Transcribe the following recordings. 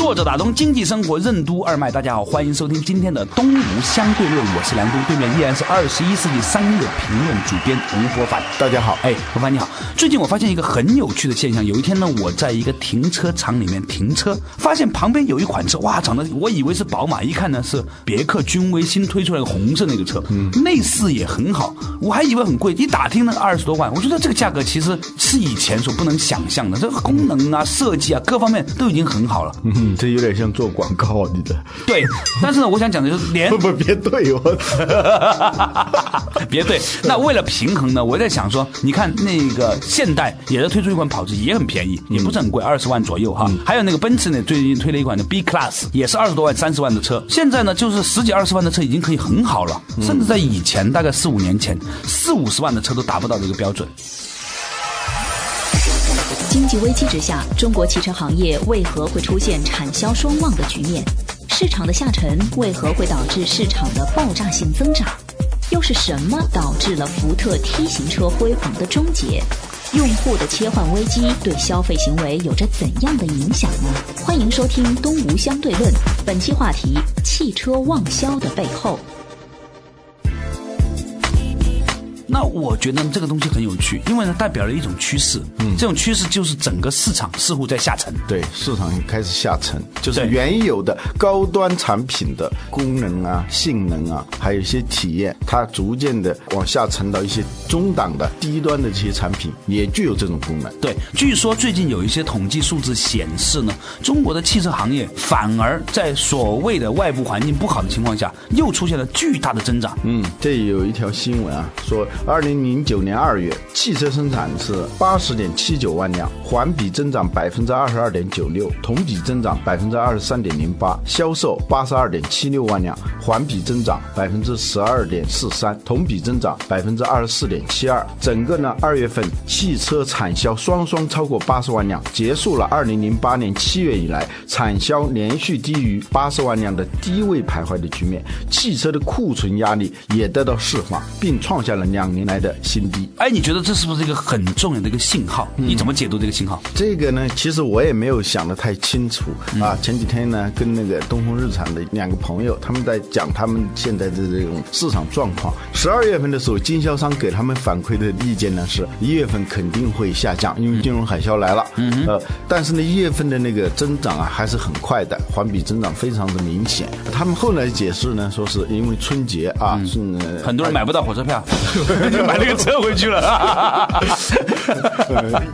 坐着打通经济生活任督二脉，大家好，欢迎收听今天的东吴相对论，我是梁东，对面依然是二十一世纪商业评论主编吴伯凡。大家好，哎，伯凡你好。最近我发现一个很有趣的现象，有一天呢，我在一个停车场里面停车，发现旁边有一款车，哇，长得我以为是宝马，一看呢是别克君威新推出来的红色那个车，嗯，内饰也很好，我还以为很贵，一打听呢二十多万，我觉得这个价格其实是以前所不能想象的，这个功能啊、设计啊各方面都已经很好了。嗯，这有点像做广告，你的。对，但是呢，我想讲的就是连 不不别对我，别对。那为了平衡呢，我在想说，你看那个现代也是推出一款跑车，也很便宜，也不是很贵，二十万左右哈。还有那个奔驰呢，最近推了一款的 B Class，也是二十多万、三十万的车。现在呢，就是十几二十万的车已经可以很好了，甚至在以前大概四五年前，四五十万的车都达不到这个标准。经济危机之下，中国汽车行业为何会出现产销双旺的局面？市场的下沉为何会导致市场的爆炸性增长？又是什么导致了福特 T 型车辉煌的终结？用户的切换危机对消费行为有着怎样的影响呢？欢迎收听《东吴相对论》，本期话题：汽车旺销的背后。那我觉得这个东西很有趣，因为呢代表了一种趋势。嗯，这种趋势就是整个市场似乎在下沉。对，市场开始下沉，就是原有的高端产品的功能啊、性能啊，还有一些体验，它逐渐的往下沉到一些中档的低端的这些产品也具有这种功能。对，据说最近有一些统计数字显示呢，中国的汽车行业反而在所谓的外部环境不好的情况下，又出现了巨大的增长。嗯，这有一条新闻啊，说。二零零九年二月，汽车生产是八十点七九万辆，环比增长百分之二十二点九六，同比增长百分之二十三点零八；销售八十二点七六万辆，环比增长百分之十二点四三，同比增长百分之二十四点七二。整个呢，二月份汽车产销双双超过八十万辆，结束了二零零八年七月以来产销连续低于八十万辆的低位徘徊的局面，汽车的库存压力也得到释放，并创下了两。年来的新低，哎，你觉得这是不是一个很重要的一个信号？你怎么解读这个信号？这个呢，其实我也没有想得太清楚啊。前几天呢，跟那个东风日产的两个朋友，他们在讲他们现在的这种市场状况。十二月份的时候，经销商给他们反馈的意见呢，是一月份肯定会下降，因为金融海啸来了。嗯呃，但是呢，一月份的那个增长啊，还是很快的，环比增长非常的明显。他们后来解释呢，说是因为春节啊，是很多人买不到火车票。就买那个车回去了，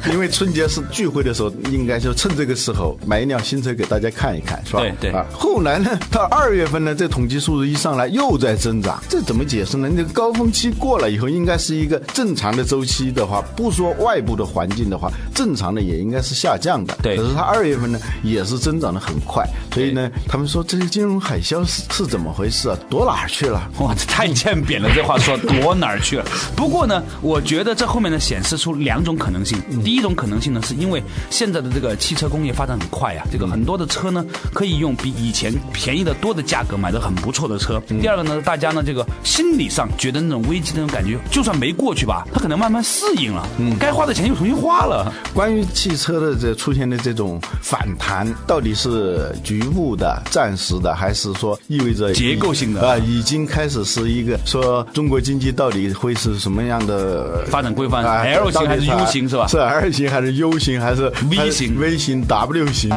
因为春节是聚会的时候，应该就趁这个时候买一辆新车给大家看一看，是吧？对对。啊，后来呢，到二月份呢，这统计数字一上来又在增长，这怎么解释呢？那个高峰期过了以后，应该是一个正常的周期的话，不说外部的环境的话，正常的也应该是下降的。对。可是它二月份呢，也是增长的很快，所以呢，他们说这个金融海啸是是怎么回事啊？躲哪儿去了？哇，这太欠扁了，这话说躲哪儿去了？不过呢，我觉得这后面呢显示出两种可能性。第一种可能性呢，是因为现在的这个汽车工业发展很快啊，这个很多的车呢可以用比以前便宜的多的价格买到很不错的车。第二个呢，大家呢这个心理上觉得那种危机那种感觉，就算没过去吧，他可能慢慢适应了，嗯，该花的钱又重新花了。关于汽车的这出现的这种反弹，到底是局部的、暂时的，还是说意味着结构性的啊？已经开始是一个说中国经济到底会是什么样的发展规范？L 型还是 U 型是吧？是 L 型还是 U 型还是 V 型？V 型 W 型？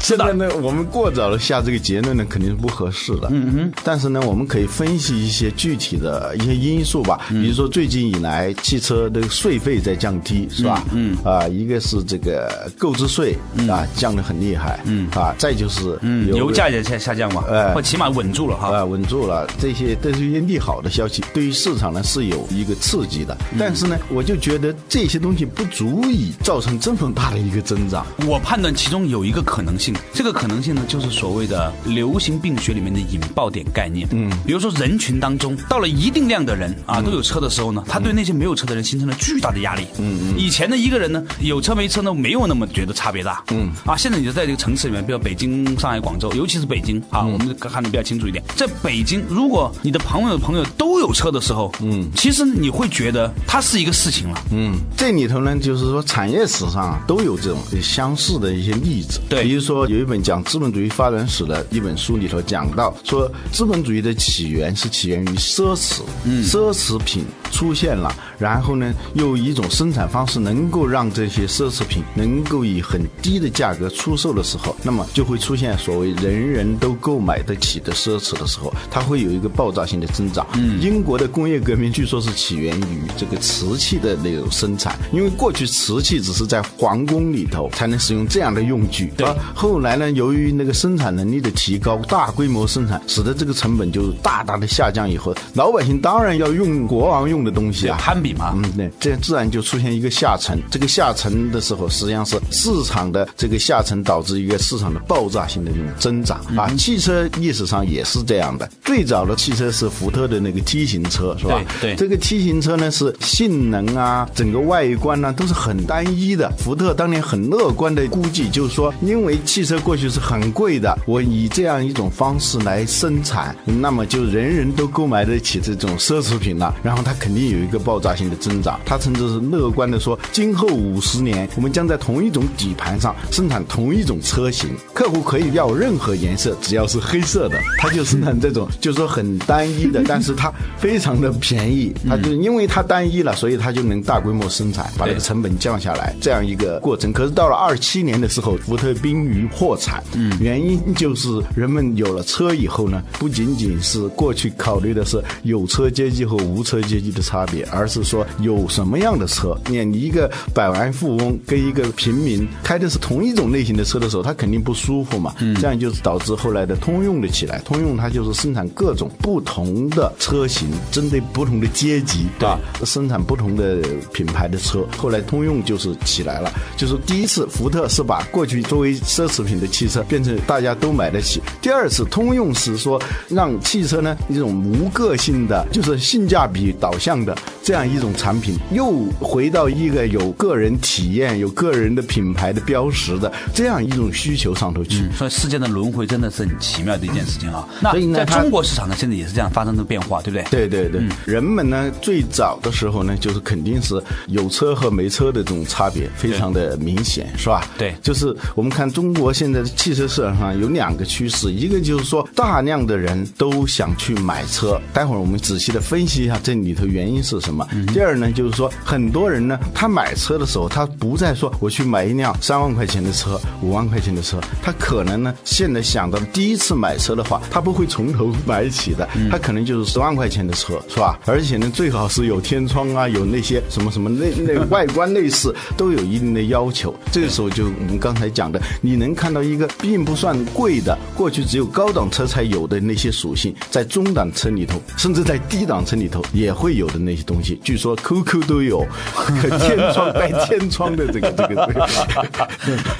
现在呢，我们过早的下这个结论呢，肯定是不合适的。嗯哼。但是呢，我们可以分析一些具体的一些因素吧，比如说最近以来汽车的税费在降低，是吧？嗯。啊，一个是这个购置税啊降得很厉害。嗯。啊，再就是嗯，油价也在下降嘛，哎或起码稳住了哈。啊，稳住了，这些都是一些利好的消息，对于市场呢是有一个刺激的。但是呢，我就觉得这些东西不足以造成这么大的一个增长。我判断其中有一个可能性，这个可能性呢，就是所谓的流行病学里面的引爆点概念。嗯，比如说人群当中到了一定量的人啊都有车的时候呢，他对那些没有车的人形成了巨大的压力。嗯嗯，以前的一个人呢有车没车呢没有那么觉得差别大。嗯，啊，现在你就在这个城市里面，比如北京、上海、广州，尤其是北京啊，我们看的比较清楚一点。在北京，如果你的朋友的朋友都有车的时候，嗯，其实你会觉得它是一个事情了。嗯，这里头呢，就是说产业史上啊都有这种相似的一些例子。对比如说有一本讲资本主义发展史的一本书里头讲到，说资本主义的起源是起源于奢侈，嗯，奢侈品出现了，然后呢，又一种生产方式能够让这些奢侈品能够以很低的价格出售的时候，那么就会出现所谓人人都购买得起的奢侈的时候，它会有一个爆炸性的增长。嗯，英国的工业革命据说是起源于这个瓷器的那种生产，因为过去瓷器只是在皇宫里头才能使用这样的用具，对而后来呢，由于那个生产能力的提高，大规模生产，使得这个成本就大大的下降以后，老百姓当然要用国王用的东西啊，攀比嘛。嗯，对，这自然就出现一个下沉。这个下沉的时候，实际上是市场的这个下沉导致一个市场的爆炸性的这种增长啊。汽车历史上也是这样的，最早的汽车是福特的那个 T 型车，是吧？对对这个 T 型车呢是性能啊，整个外观呢、都是很单一的。福特当年很乐观的估计，就是说，因为汽车过去是很贵的，我以这样一种方式来生产，那么就人人都购买得起这种奢侈品了，然后它肯定有一个爆炸性的增长。他甚至是乐观的说，今后五十年，我们将在同一种底盘上生产同一种车型，客户可以要任何颜色，只要是黑色的，它就生产这种，就是说很单一的，但是它非常的便宜，它就因为它单一了，所以它就能大规模生产，把这个成本降下来，这样一个过程。可是到了二七年的时候，福特濒于破产，嗯，原因就是人们有了车以后呢，不仅仅是过去考虑的是有车阶级和无车阶级的差别，而是说有什么样的车。你看，你一个百万富翁跟一个平民开的是同一种类型的车的时候，他肯定不舒服嘛。嗯，这样就是导致后来的通用的起来。通用它就是生产各种不同的车型，针对不同的阶级，对吧？生产不同的品牌的车。后来通用就是起来了，就是第一次福特是把过去作为奢侈品的汽车变成大家都买得起。第二次通用是说让汽车呢一种无个性的，就是性价比导向的这样一种产品，又回到一个有个人体验、有个人的品牌的标识的这样一种需求上头去。所以世界的轮回真的是很奇妙的一件事情啊。那在所以呢它中国市场呢，现在也是这样发生的变化，对不对？对对？对，人们呢最早的时候呢，就是肯定是有车和没车的这种差别非常的明显，是吧？对。就是我们看中国现在的汽车市场上有两个趋势，一个就是说大量的人都想去买车，待会儿我们仔细的分析一下这里头原因是什么。第二呢，就是说很多人呢，他买车的时候，他不再说我去买一辆三万块钱的车、五万块钱的车，他可能呢现在想到第一次买车的话，他不会从头买起的，他可能就是十万块钱的车，是吧？而且呢，最好是有天窗啊，有那些什么什么内内外观内饰都有一定的要求。这个时候就我们刚才讲的，你能看到一个并不算贵的，过去只有高档车才有的那些属性，在中档车里头，甚至在低档车里头也会有的那些东西。据说 QQ 都有，可天窗带天窗的这个这个这个。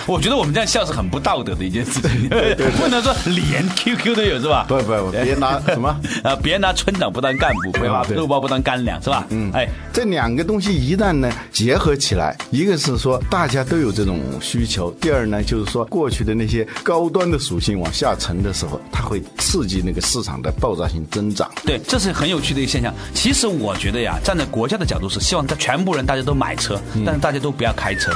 我觉得我们这样笑是很不道德的一件事情，不能说连 QQ 都有是吧？不不不，别拿什么。啊，别拿村长不当干部，别把肉包不当干粮，是吧？嗯，哎，这两个东西一旦呢结合起来，一个是说大家都有这种需求，第二呢就是说过去的那些高端的属性往下沉的时候，它会刺激那个市场的爆炸性增长。对，这是很有趣的一个现象。其实我觉得呀，站在国家的角度是希望在全部人大家都买车，但是大家都不要开车，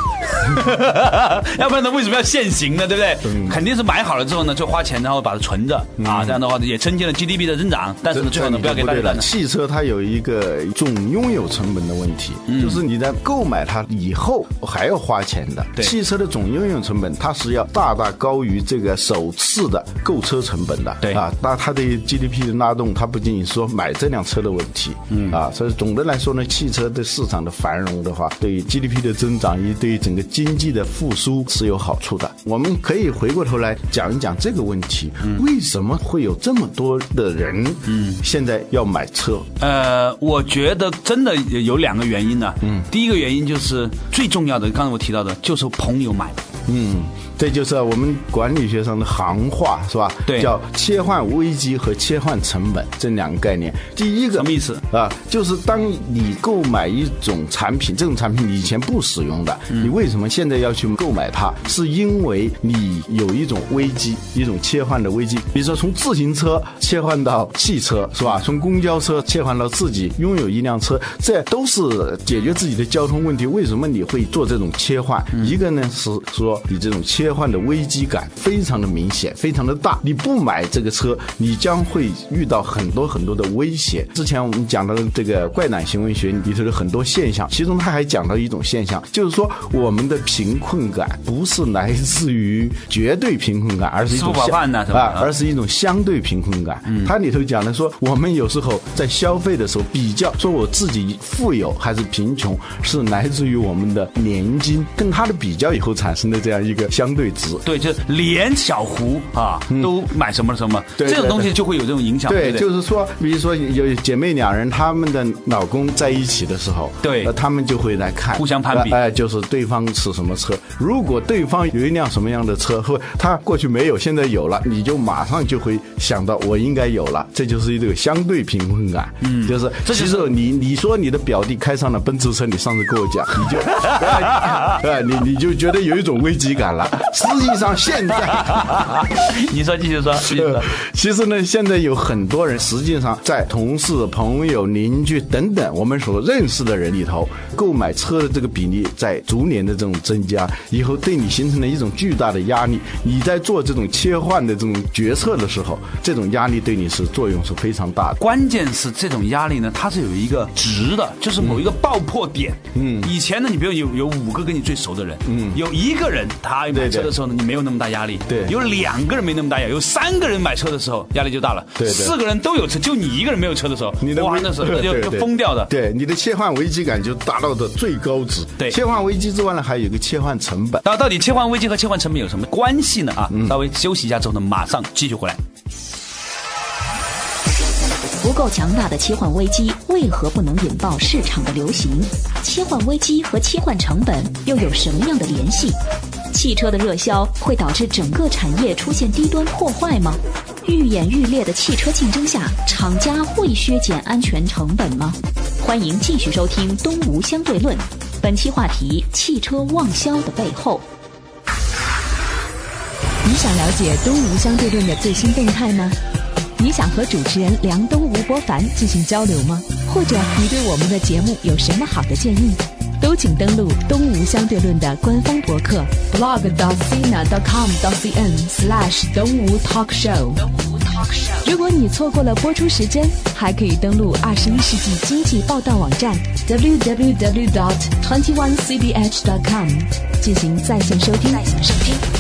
要不然呢为什么要限行呢？对不对？肯定是买好了之后呢，就花钱，然后把它存着啊，这样的话也增进了 GDP 的增长。但是呢，最后呢不要给大家了。汽车它有一个总拥有成本的问题，就是你在购买它以后还要花钱的。对汽车的总拥有成本它是要大大高于这个首次的购车成本的。对啊，那它对 GDP 的拉动，它不仅仅说买这辆车的问题，嗯啊，所以总的来说呢，汽车对市场的繁荣的话，对于 GDP 的增长，也对于整个经济的复苏是有好处的。我们可以回过头来讲一讲这个问题，为什么会有这么多的人，嗯，现在要买车？呃，我觉得真的有两个原因呢。嗯，第一个原因就是最重要的，刚才我提到的，就是朋友买。嗯，这就是我们管理学上的行话，是吧？对叫切换危机和切换成本这两个概念。第一个什么意思啊？就是当你购买一种产品，这种产品你以前不使用的，你为什么现在要去购买它？是因为你有一种危机，一种切换的危机。比如说从自行车切换到汽车，是吧？从公交车切换到自己拥有一辆车，这都是解决自己的交通问题。为什么你会做这种切换？一个呢是说你这种切换的危机感非常的明显，非常的大。你不买这个车，你将会遇到很多很多的危险。之前我们讲到的这个怪胆行为学里头的很多现象，其中他还讲到一种现象，就是说我们的贫困感不是来自于绝对贫困感，而是一种相啊，而是一种相对贫困感。它里头讲的说，我们有时候在消费的时候比较，说我自己富有还是贫穷，是来自于我们的年金跟它的比较以后产生的这样一个相对值。对，就是连小胡啊都买什么什么，这种东西就会有这种影响，对对，对？就是说，比如说有姐妹两人，她们的老公在一起的时候，对呃，他们就会来看，互相攀比呃哎、就是对方是什么车。如果对方有一辆什么样的车，或他过去没有，现在有了，你就马上就会想到我应该有了，这就是一个相对贫困感。嗯，就是这就是其实你你说你的表弟开上了奔驰车，你上次跟我讲，你就，哎，你你就觉得有一种危机感了。实际上现在。你说继续说，继续说。其实呢，现在有很多人，实际上在同事、朋友、邻居等等我们所认识的人里头，购买车的这个比例在逐年的这种增加，以后对你形成了一种巨大的压力。你在做这种切换的这种决策的时候，这种压力对你是作用是非常大的。关键是这种压力呢，它是有一个值的，就是某一个爆破点。嗯，以前呢，你比如有有五个跟你最熟的人，嗯，有一个人他买车的时候呢，你没有那么大压力。对有两个人没那么大压力，有三个人买车的时候压力就大了。对对四个人都有车，就你一个人没有车的时候，哇，危那时候 那就就疯掉的。对，你的切换危机感就达到的最高值。对切换危机之外呢，还有一个切换成本。那到底切换危机和切换成本有什么关系呢？啊，稍微休息一下之后呢，马上继续回来。不够强大的切换危机为何不能引爆市场的流行？切换危机和切换成本又有什么样的联系？汽车的热销会导致整个产业出现低端破坏吗？愈演愈烈的汽车竞争下，厂家会削减安全成本吗？欢迎继续收听《东吴相对论》，本期话题：汽车旺销的背后。你想了解东吴相对论的最新动态吗？你想和主持人梁东吴伯凡进行交流吗？或者你对我们的节目有什么好的建议？都请登录东吴相对论的官方博客 blog.sina.com.cn/slash 东吴 talk show。如果你错过了播出时间，还可以登录二十一世纪经济报道网站 www.twenty-onecbh.com 进行在线收听。在线收听。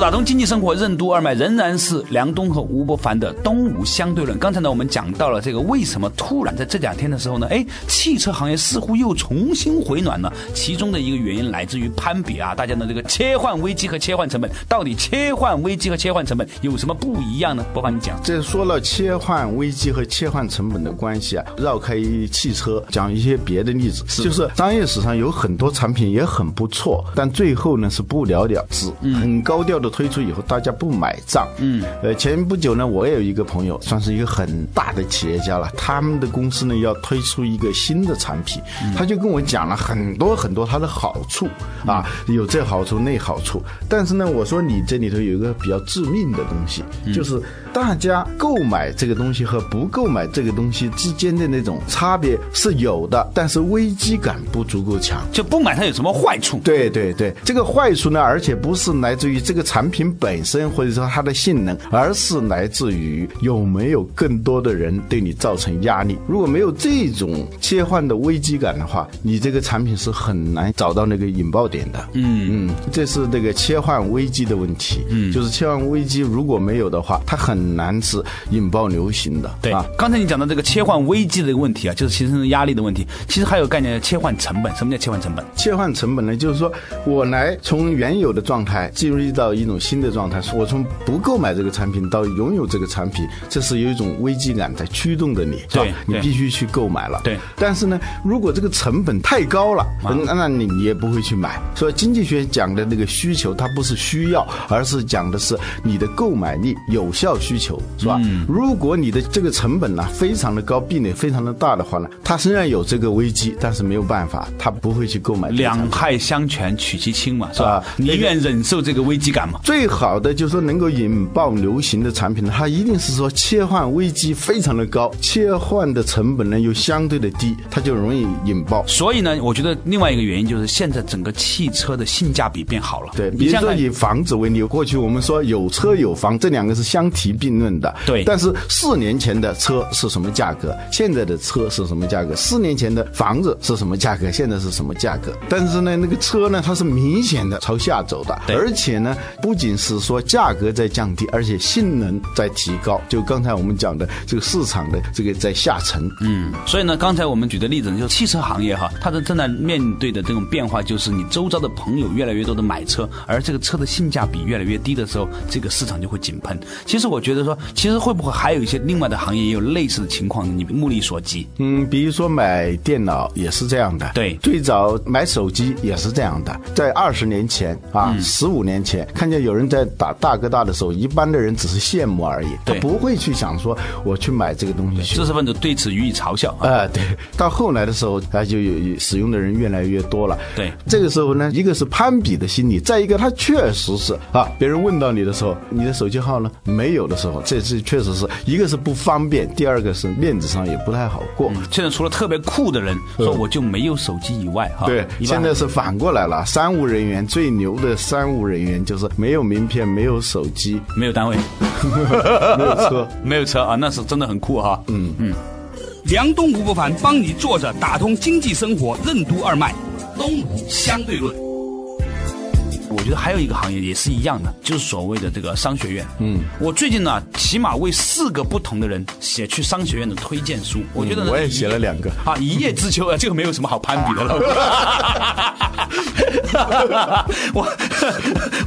打通经济生活任督二脉，仍然是梁东和吴伯凡的东吴相对论。刚才呢，我们讲到了这个为什么突然在这两天的时候呢，哎，汽车行业似乎又重新回暖了。其中的一个原因来自于攀比啊，大家的这个切换危机和切换成本，到底切换危机和切换成本有什么不一样呢？伯凡，你讲。这说了切换危机和切换成本的关系啊，绕开汽车讲一些别的例子，就是商业史上有很多产品也很不错，但最后呢是不了了之，很高调的推出以后，大家不买账。嗯，呃，前不久呢，我也有一个朋友，算是一个很大的企业家了，他们的公司呢要推出一个新的产品，他就跟我讲了很多很多它的好处啊，有这好处那好处，但是呢，我说你这里头有一个比较致命的东西，就是大家购买这个东西和不购买这个东西之间的那种差别是有的，但是危机感不足够强。就不买它有什么坏处？对对对，这个坏处呢，而且不是来自于这个产品本身或者说它的性能，而是来自于有没有更多的人对你造成压力。如果没有这种切换的危机感的话，你这个产品是很难找到那个引爆点的。嗯嗯，这是这个切换危机的问题。嗯，就是切换危机如果没有的话，它很难是引爆流行的。对啊，刚才你讲到这个切换危机的一个问题啊，就是形成压力的问题。其实还有概念叫切换成本。什么叫切换成本？切换成本呢，就是说我来从原有的状态进入到一种新的状态，我从不购买这个产品到拥有这个产品，这是有一种危机感在驱动着你，对？你必须去购买了。对但是呢，如果这个成本太高了，那那你你也不会去买。所以经济学讲的那个需求，它不是需要，而是讲的是你的购买力、有效需求，是吧？嗯如果你的这个成本呢非常的高，壁垒非常的大的话呢，它虽然有这个危机，但是没有办法，他不会去购买。两害相权取其轻嘛，是吧啊？宁愿忍受这个危机感嘛。最好的就是说能够引爆流行的产品呢，它一定是说切换危机非常的高，切换的成本呢又相对的低，它就容易引爆。所以呢，我觉得另外一个原因就是现在整个汽车的性价比变好了。对，比如说以房子为例，过去我们说有车有房，这两个是相提并论的。对但是四年前的车是什么价格，现在的车是什么价格？四年前的房子是什么价格，现在是什么价格？但是呢，那个车呢，它是明显的朝下走的，对而且呢，不仅是说价格在降低，而且性能在提高。就刚才我们讲的这个市场的这个在下沉。嗯，所以呢，刚才我们举的例子呢，就是汽车行业哈，它的正在面对的这种变化，就是你周遭的朋友越来越多的买车，而这个车的性价比越来越低的时候，这个市场就会井喷。其实我觉得说，其实会不会还有一些另外的行业也有类似的情况，你目力所及？嗯，比如说买电脑也是这样的，对最早买手机也是这样的。在二十年前啊，嗯十五年前，看见有人在打大哥大的时候，一般的人只是羡慕而已，他对不会去想说我去买这个东西去知。识分子对此予以嘲笑啊。啊、对，到后来的时候，啊，就有有使用的人越来越多了。对这个时候呢，一个是攀比的心理，再一个他确实是啊，别人问到你的时候，你的手机号呢没有的时候，这这确实是一个是不方便，第二个是面子上也不太好过。现在除了特别酷的人说我就没有手机以外，哈，对，现在是反过来了。商务人员最牛的商务人员就是没有名片、没有手机、没有单位，没有车。没有车啊，那是真的很酷哈。嗯嗯，梁东吴不凡帮你坐着打通经济生活任督二脉，东吴相对论。我觉得还有一个行业也是一样的，就是所谓的这个商学院。嗯，我最近呢，起码为四个不同的人写去商学院的推荐书。我觉得呢，我也写了两个啊，一叶知秋 啊，这个没有什么好攀比的了。我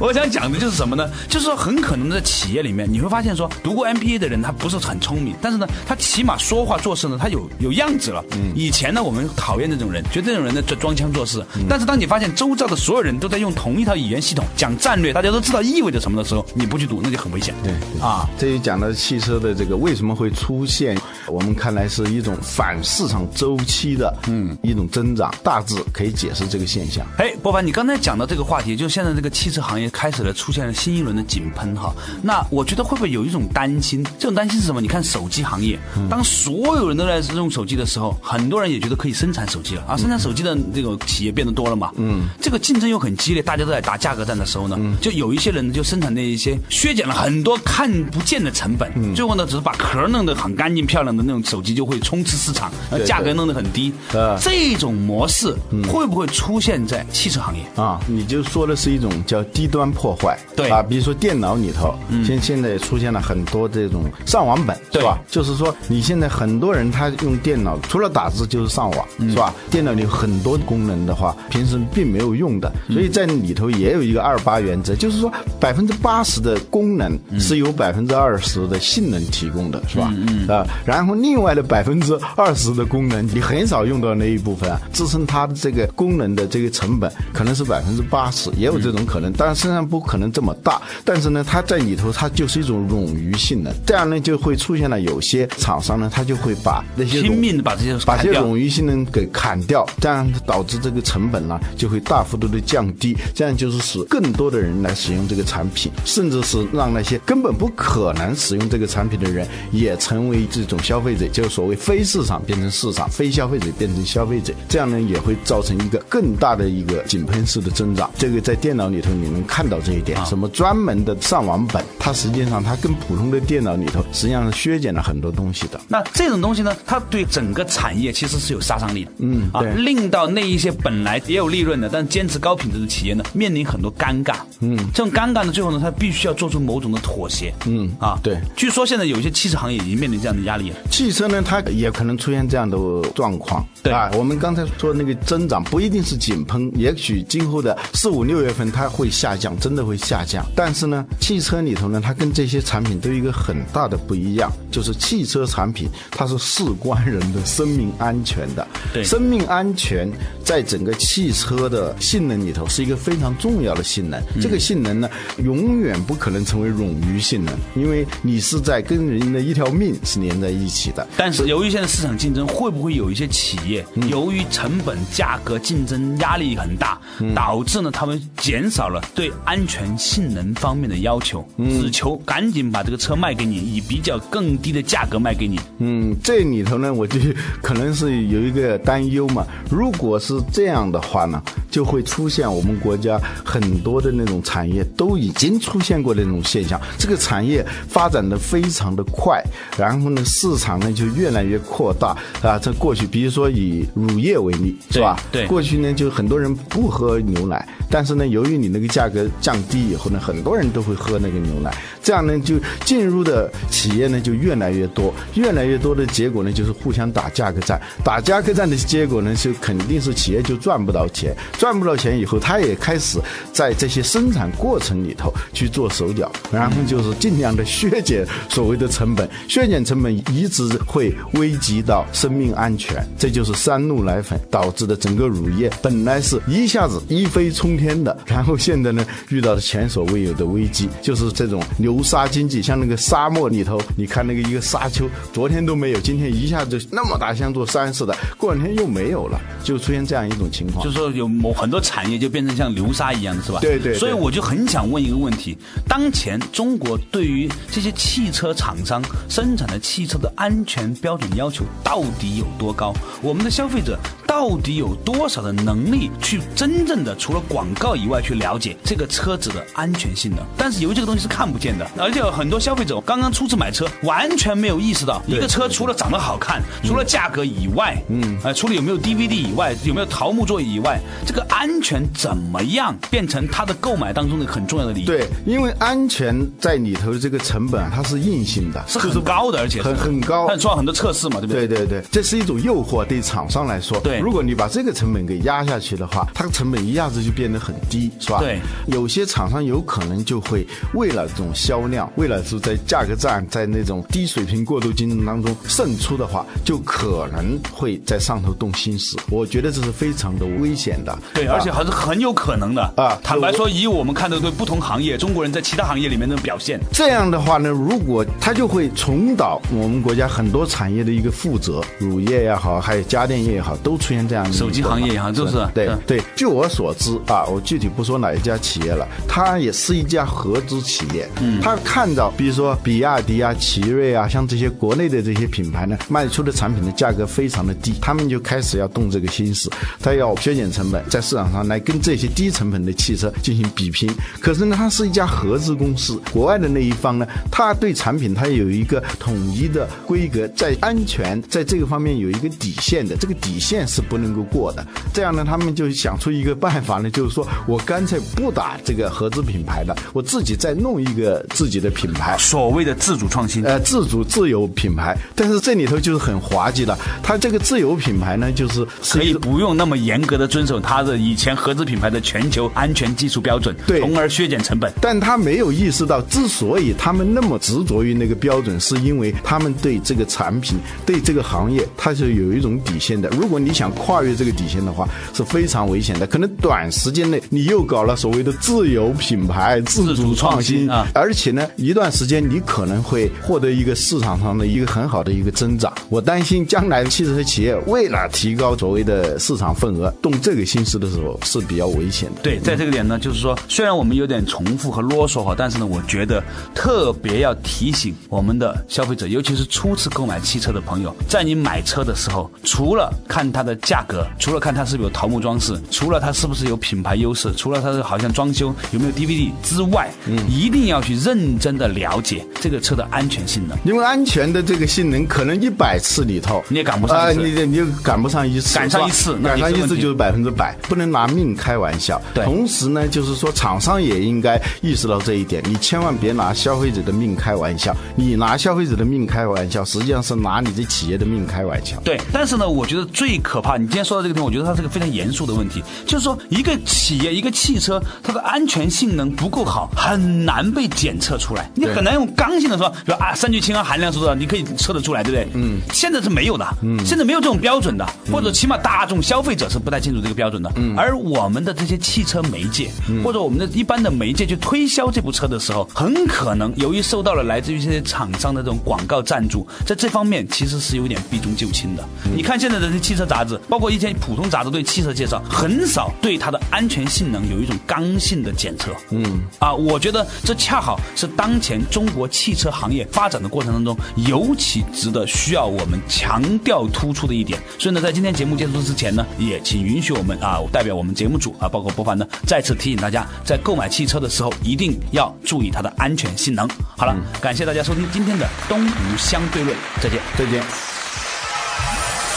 我想讲的就是什么呢？就是说，很可能在企业里面，你会发现说，读过 MBA 的人他不是很聪明，但是呢，他起码说话做事呢，他有有样子了。嗯以前呢，我们讨厌这种人，觉得这种人呢装装腔作势。但是当你发现周遭的所有人都在用同一套语言系统讲战略，大家都知道意味着什么的时候，你不去赌，那就很危险。对啊，这就讲到汽车的这个为什么会出现，我们看来是一种反市场周期的嗯一种增长，大致可以解释这个现象。哎，波凡，你刚才讲到这个话题，就现在这个汽车行业开始了出现了新一轮的井喷哈。那我觉得会不会有一种担心？这种担心是什么？你看手机行业，当所有人都在用手机的时候，很多人也觉得可以生产手机了啊，生产手机的这个企业变得多了嘛。嗯，这个竞争又很激烈，大家都在打价格战的时候呢，就有一些人就生产那一些削减了很多看不见的成本，最后呢只是把壳弄得很干净漂亮的那种手机就会充斥市场，价格弄得很低。啊这种模式会不会出现在汽车行业？啊，你就说的是一种叫低端破坏，对啊，比如说电脑里头，现现在也出现了很多这种上网本，对吧？就是说你现在很多人他用电脑除了打字就是上网，是吧？电脑里有很多功能的话，平时并没有用的，所以在里头也有一个二八原则，就是说百分之八十的功能是由百分之二十的性能提供的，是吧？嗯啊，然后另外的百分之二十的功能，你很少用到那一部分啊，支撑它的这个功能的这个成本可能。是百分之八十，也有这种可能。当然，身上不可能这么大，但是呢，它在里头它就是一种冗余性能，这样呢就会出现了有些厂商呢，他就会把那些拼命的把这些把这些冗余性能给砍掉，这样导致这个成本呢就会大幅度的降低，这样就是使更多的人来使用这个产品，甚至是让那些根本不可能使用这个产品的人也成为这种消费者，就是所谓非市场变成市场，非消费者变成消费者，这样呢也会造成一个更大的一个井喷式的增长。这个在电脑里头你能看到这一点，什么专门的上网本，它实际上它跟普通的电脑里头实际上是削减了很多东西的。那这种东西呢，它对整个产业其实是有杀伤力的，啊，嗯啊令到那一些本来也有利润的，但坚持高品质的企业呢，面临很多尴尬，嗯，这种尴尬呢，最后呢，他必须要做出某种的妥协，嗯啊，对据说现在有一些汽车行业已经面临这样的压力了，汽车呢，它也可能出现这样的状况。对啊，我们刚才说那个增长不一定是井喷，也许今后的四五六月份它会下降，真的会下降。但是呢，汽车里头呢，它跟这些产品都有一个很大的不一样，就是汽车产品它是事关人的生命安全的。对生命安全在整个汽车的性能里头是一个非常重要的性能。这个性能呢，永远不可能成为冗余性能，因为你是在跟人的一条命是连在一起的。但是由于现在市场竞争，会不会有一些企业嗯由于成本、价格竞争压力很大，嗯导致呢他们减少了对安全性能方面的要求，嗯只求赶紧把这个车卖给你，以比较更低的价格卖给你。嗯，这里头呢，我就可能是有一个担忧嘛。如果是这样的话呢，就会出现我们国家很多的那种产业都已经出现过的那种现象。这个产业发展的非常的快，然后呢，市场呢就越来越扩大啊。这过去，比如说以乳业为例，是吧？对对过去呢，就很多人不喝牛奶，但是呢，由于你那个价格降低以后呢，很多人都会喝那个牛奶，这样呢，就进入的企业呢就越来越多，越来越多的结果呢，就是互相打价格战，打价格战的结果呢，就肯定是企业就赚不到钱，赚不到钱以后，他也开始在这些生产过程里头去做手脚，然后就是尽量的削减所谓的成本，削减成本一直会危及到生命安全，这就是三鹿奶粉导致的整个乳业本来是一下子一飞冲天的，然后现在呢遇到了前所未有的危机，就是这种流沙经济，像那个沙漠里头，你看那个一个沙丘，昨天都没有，今天一下子那么大，像座山似的，过两天又没有了，就出现这样一种情况。就是说有某很多产业就变成像流沙一样的是吧？对对对所以我就很想问一个问题：当前中国对于这些汽车厂商生产的汽车的安全标准要求到底有多高？我们的消费者到底有多少的能力去真正的除了广告以外去了解这个车子的安全性能？但是由于这个东西是看不见的，而且有很多消费者刚刚初次买车，完全没有意识到一个车除了长得好看，除了价格以外，嗯，呃，除了有没有 DVD 以外，有没有桃木座椅以外，这个安全怎么样变成他的购买当中的很重要的理由？，对，因为安全在里头的这个成本啊它是硬性的，是很高的，而且是很很高但做了很多测试嘛，对不对？对对对，这是一种诱惑，对厂商来说。对如果你把这个成本给压下去的话，它的成本一下子就变得很低，是吧？对。有些厂商有可能就会为了这种销量，为了是在价格战，在那种低水平过度竞争当中胜出的话，就可能会在上头动心思。我觉得这是非常的危险的。对，啊而且还是很有可能的啊坦白说，以我们看到对不同行业中国人在其他行业里面的表现，这样的话呢，如果他就会重蹈我们国家很多产业的一个覆辙，乳业也好，还有家电业也好，都出现这样的手机行业也好就是嗯对对。据我所知啊，我具体不说哪一家企业了，它也是一家合资企业。嗯，他看到比如说比亚迪啊、奇瑞啊，像这些国内的这些品牌呢，卖出的产品的价格非常的低，他们就开始要动这个心思，他要削减成本，在市场上来跟这些低成本的汽车进行比拼。可是呢，它是一家合资公司，国外的那一方呢，它对产品它有一个统一的规格，在安全在这个方面有一个底线的，这个底线是不能够过的。这样呢，他们就想出一个办法呢，就是说我干脆不打这个合资品牌的，我自己再弄一个自己的品牌。所谓的自主创新。呃，自主自有品牌，但是这里头就是很滑稽的。它这个自有品牌呢，就是可以不用那么严格的遵守它的以前合资品牌的全球安全技术标准，对从而削减成本。但他没有意识到，之所以他们那么执着于那个标准，是因为他们对这个产品、对这个行业，它是有一种底线的。如果你想跨越这个底线的话，是非常危险的。可能短时间间内，你又搞了所谓的自有品牌、自主创新啊而且呢，一段时间你可能会获得一个市场上的一个很好的一个增长。我担心将来汽车企业为了提高所谓的市场份额，动这个心思的时候是比较危险的。对，在这个点呢，就是说，虽然我们有点重复和啰嗦哈，但是呢，我觉得特别要提醒我们的消费者，尤其是初次购买汽车的朋友，在你买车的时候，除了看它的价格，除了看它是不是有桃木装饰，除了它是不是有品牌优势，除了它是好像装修有没有 DVD 之外，嗯，一定要去认真的了解这个车的安全性能。因为安全的这个性能，可能一百次里头你也赶不上啊、一次你你就赶不上一次，赶上一次那赶上一次就是百分之百，不能拿命开玩笑。对同时呢，就是说厂商也应该意识到这一点，你千万别拿消费者的命开玩笑。你拿消费者的命开玩笑，实际上是拿你这企业的命开玩笑。对，但是呢，我觉得最可怕，你今天说到这个地方，我觉得它是个非常严肃的问题，就是说一个企业、一个汽车，它的安全性能不够好，很难被检测出来。你很难用刚性的说，比如啊，三聚氰胺含量是多少，你可以测得出来，对不对？嗯，现在是没有的，嗯，现在没有这种标准的，或者起码大众消费者是不太清楚这个标准的。嗯，而我们的这些汽车媒介，或者我们的一般的媒介去推销这部车的时候，很可能由于受到了来自于这些厂商的这种广告赞助，在这方面其实是有点避重就轻的。你看现在的这汽车杂志，包括一些普通杂志对汽车介绍，很少对它的安全性能有一种刚性的检测。嗯，啊，我觉得这恰好是当前中国汽车行业发展的过程当中，尤其值得需要我们强调突出的一点。所以呢，在今天节目结束之前呢，也请允许我们啊，代表我们节目组啊，包括博凡呢，再次提醒大家，在购买汽车的时候一定要注意它的安全性能。好了，感谢大家收听今天的东吴相对论，再见。再见。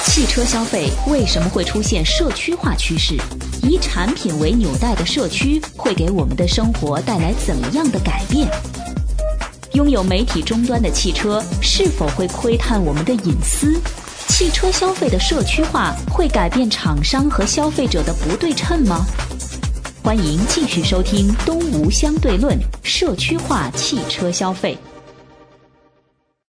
汽车消费为什么会出现社区化趋势？以产品为纽带的社区会给我们的生活带来怎样的改变？拥有媒体终端的汽车是否会窥探我们的隐私？汽车消费的社区化会改变厂商和消费者的不对称吗？欢迎继续收听《东吴相对论》社区化汽车消费。